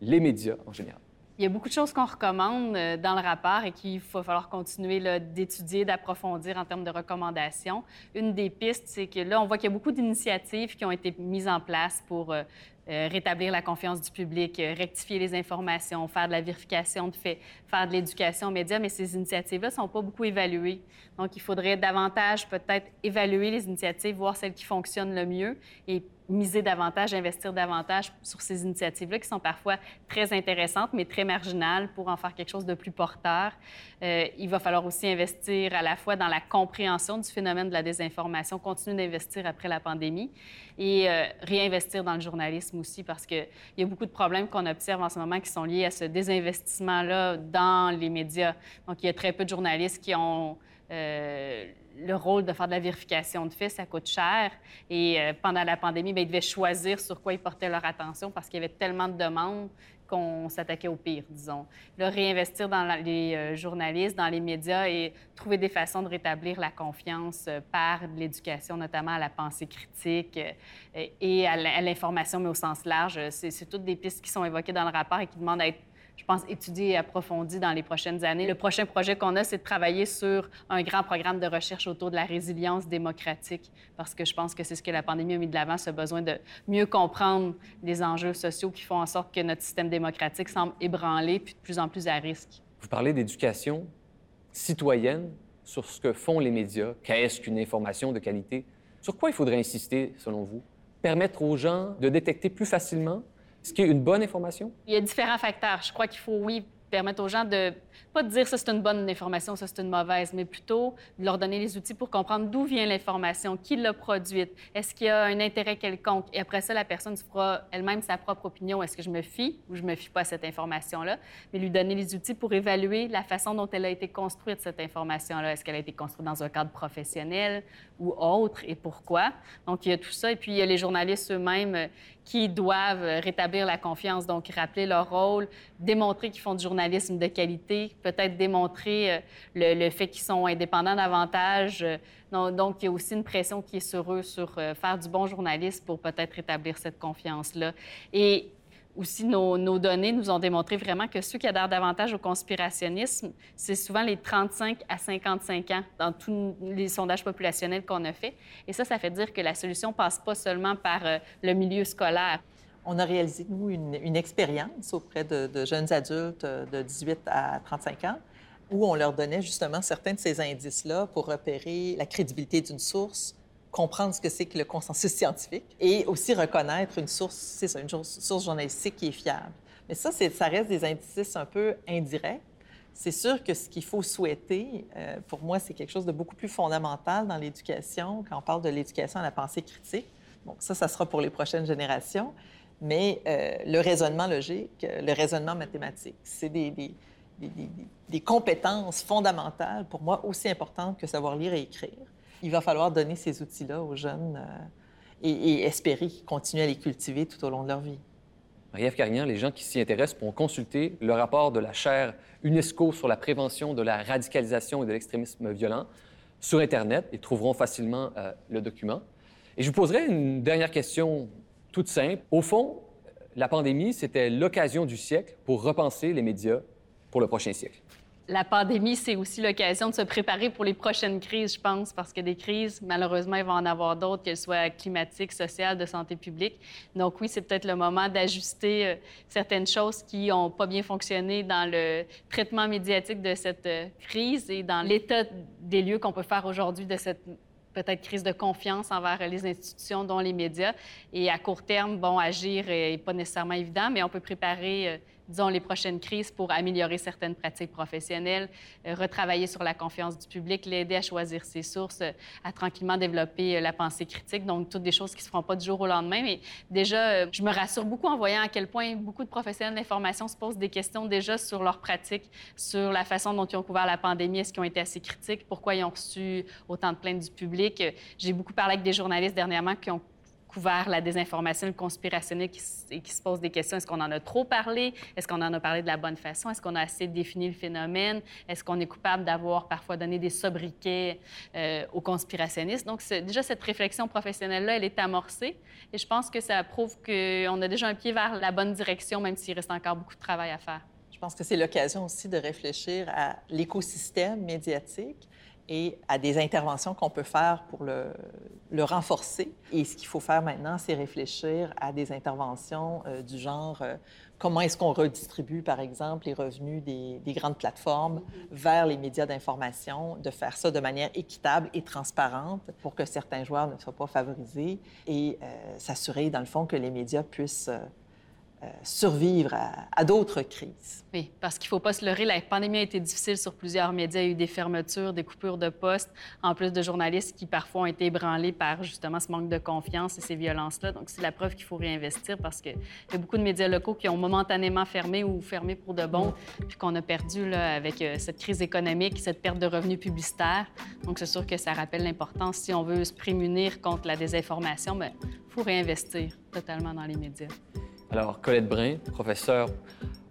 les médias en général? Il y a beaucoup de choses qu'on recommande euh, dans le rapport et qu'il va falloir continuer d'étudier, d'approfondir en termes de recommandations. Une des pistes, c'est que là, on voit qu'il y a beaucoup d'initiatives qui ont été mises en place pour euh, euh, rétablir la confiance du public, euh, rectifier les informations, faire de la vérification de faits, faire de l'éducation aux médias, mais ces initiatives-là ne sont pas beaucoup évaluées. Donc, il faudrait davantage peut-être évaluer les initiatives, voir celles qui fonctionnent le mieux et miser davantage, investir davantage sur ces initiatives-là qui sont parfois très intéressantes, mais très marginales pour en faire quelque chose de plus porteur. Euh, il va falloir aussi investir à la fois dans la compréhension du phénomène de la désinformation, continuer d'investir après la pandémie et euh, réinvestir dans le journalisme aussi parce qu'il y a beaucoup de problèmes qu'on observe en ce moment qui sont liés à ce désinvestissement-là dans les médias. Donc, il y a très peu de journalistes qui ont euh, le rôle de faire de la vérification de faits, ça coûte cher. Et euh, pendant la pandémie, bien, ils devaient choisir sur quoi ils portaient leur attention parce qu'il y avait tellement de demandes qu'on s'attaquait au pire, disons. Là, réinvestir dans les euh, journalistes, dans les médias et trouver des façons de rétablir la confiance par l'éducation, notamment à la pensée critique et à l'information, mais au sens large. C'est toutes des pistes qui sont évoquées dans le rapport et qui demandent à être je pense, étudier et approfondir dans les prochaines années. Le prochain projet qu'on a, c'est de travailler sur un grand programme de recherche autour de la résilience démocratique, parce que je pense que c'est ce que la pandémie a mis de l'avant, ce besoin de mieux comprendre les enjeux sociaux qui font en sorte que notre système démocratique semble ébranlé puis de plus en plus à risque. Vous parlez d'éducation citoyenne sur ce que font les médias. Qu'est-ce qu'une information de qualité? Sur quoi il faudrait insister, selon vous? Permettre aux gens de détecter plus facilement ce qui est une bonne information? Il y a différents facteurs. Je crois qu'il faut, oui, permettre aux gens de pas de dire ça c'est une bonne information, ça c'est une mauvaise, mais plutôt de leur donner les outils pour comprendre d'où vient l'information, qui l'a produite, est-ce qu'il y a un intérêt quelconque? Et après ça, la personne fera elle-même sa propre opinion. Est-ce que je me fie ou je me fie pas à cette information-là? Mais lui donner les outils pour évaluer la façon dont elle a été construite, cette information-là. Est-ce qu'elle a été construite dans un cadre professionnel ou autre et pourquoi? Donc, il y a tout ça. Et puis, il y a les journalistes eux-mêmes euh, qui doivent rétablir la confiance, donc rappeler leur rôle, démontrer qu'ils font du journalisme de qualité, peut-être démontrer euh, le, fait qu'ils sont indépendants davantage. Donc, il y a aussi une pression qui est sur eux, sur euh, faire du bon journalisme pour peut-être rétablir cette confiance-là. Et aussi, nos, nos, données nous ont démontré vraiment que ceux qui adhèrent davantage au conspirationnisme, c'est souvent les 35 à 55 ans dans tous les sondages populationnels qu'on a fait. Et ça, ça fait dire que la solution passe pas seulement par le milieu scolaire. On a réalisé, nous, une, expérience auprès de, jeunes adultes de 18 à 35 ans où on leur donnait justement certains de ces indices-là pour repérer la crédibilité d'une source, comprendre ce que c'est que le consensus scientifique et aussi reconnaître une source, c'est une source journalistique qui est fiable. Mais ça, ça reste des indices un peu indirects. C'est sûr que ce qu'il faut souhaiter, euh, pour moi, c'est quelque chose de beaucoup plus fondamental dans l'éducation, quand on parle de l'éducation à la pensée critique. Bon, ça, ça sera pour les prochaines générations mais euh, le raisonnement logique, le raisonnement mathématique, c'est des, compétences fondamentales, pour moi, aussi importantes que savoir lire et écrire. Il va falloir donner ces outils-là aux jeunes euh, et, espérer qu'ils continuent à les cultiver tout au long de leur vie. Marie-Ève Carignan, les gens qui s'y intéressent pourront consulter le rapport de la chaire UNESCO sur la prévention de la radicalisation et de l'extrémisme violent sur Internet et trouveront facilement euh, le document. Et je vous poserai une dernière question toute simple. Au fond, la pandémie, c'était l'occasion du siècle pour repenser les médias pour le prochain siècle. La pandémie, c'est aussi l'occasion de se préparer pour les prochaines crises, je pense, parce que des crises, malheureusement, il va en avoir d'autres, qu'elles soient climatiques, sociales, de santé publique. Donc oui, c'est peut-être le moment d'ajuster euh, certaines choses qui n'ont pas bien fonctionné dans le traitement médiatique de cette euh, crise et dans l'état des lieux qu'on peut faire aujourd'hui de cette peut-être crise de confiance envers les institutions, dont les médias. Et à court terme, bon, agir n'est pas nécessairement évident, mais on peut préparer euh, disons, les prochaines crises pour améliorer certaines pratiques professionnelles, euh, retravailler sur la confiance du public, l'aider à choisir ses sources, euh, à tranquillement développer euh, la pensée critique. Donc, toutes des choses qui ne se feront pas du jour au lendemain. Mais déjà, je me rassure beaucoup en voyant à quel point beaucoup de professionnels d'information se posent des questions déjà sur leurs pratiques, sur la façon dont ils ont couvert la pandémie, est-ce qu'ils ont été assez critiques, pourquoi ils ont reçu autant de plaintes du public. J'ai beaucoup parlé avec des journalistes dernièrement qui ont couvert la désinformation, le conspirationnel qui, qui se pose des questions. Est-ce qu'on en a trop parlé? Est-ce qu'on en a parlé de la bonne façon? Est-ce qu'on a assez défini le phénomène? Est-ce qu'on est coupable d'avoir parfois donné des sobriquets euh, aux conspirationnistes? Donc, déjà, cette réflexion professionnelle-là, elle est amorcée. Et je pense que ça prouve qu'on a déjà un pied vers la bonne direction, même s'il reste encore beaucoup de travail à faire. Je pense que c'est l'occasion aussi de réfléchir à l'écosystème médiatique et à des interventions qu'on peut faire pour le, renforcer. Et ce qu'il faut faire maintenant, c'est réfléchir à des interventions euh, du genre euh, comment est-ce qu'on redistribue, par exemple, les revenus des, des grandes plateformes vers les médias d'information, de faire ça de manière équitable et transparente pour que certains joueurs ne soient pas favorisés et euh, s'assurer, dans le fond, que les médias puissent euh, survivre à, d'autres crises. Oui, parce qu'il ne faut pas se leurrer, la pandémie a été difficile sur plusieurs médias. Il y a eu des fermetures, des coupures de postes, en plus de journalistes qui parfois ont été ébranlés par justement ce manque de confiance et ces violences-là. Donc, c'est la preuve qu'il faut réinvestir parce qu'il y a beaucoup de médias locaux qui ont momentanément fermé ou fermé pour de bon, puis qu'on a perdu là, avec euh, cette crise économique, cette perte de revenus publicitaires. Donc, c'est sûr que ça rappelle l'importance, si on veut se prémunir contre la désinformation, il ben, faut réinvestir totalement dans les médias. Alors, Colette Brun, professeure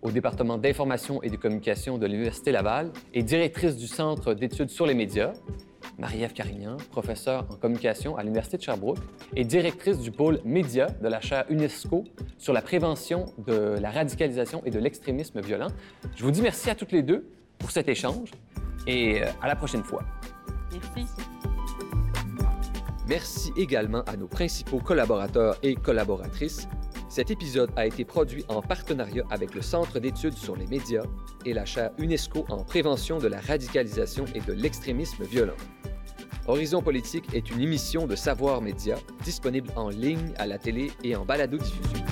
au département d'information et de communication de l'Université Laval et directrice du Centre d'études sur les médias. Marie-Ève Carignan, professeure en communication à l'Université de Sherbrooke et directrice du pôle médias de la chaire UNESCO sur la prévention de la radicalisation et de l'extrémisme violent. Je vous dis merci à toutes les deux pour cet échange et euh, à la prochaine fois. Merci. Merci également à nos principaux collaborateurs et collaboratrices cet épisode a été produit en partenariat avec le Centre d'études sur les médias et la chaire UNESCO en prévention de la radicalisation et de l'extrémisme violent. Horizon Politique est une émission de Savoir Média disponible en ligne, à la télé et en balado-diffusion.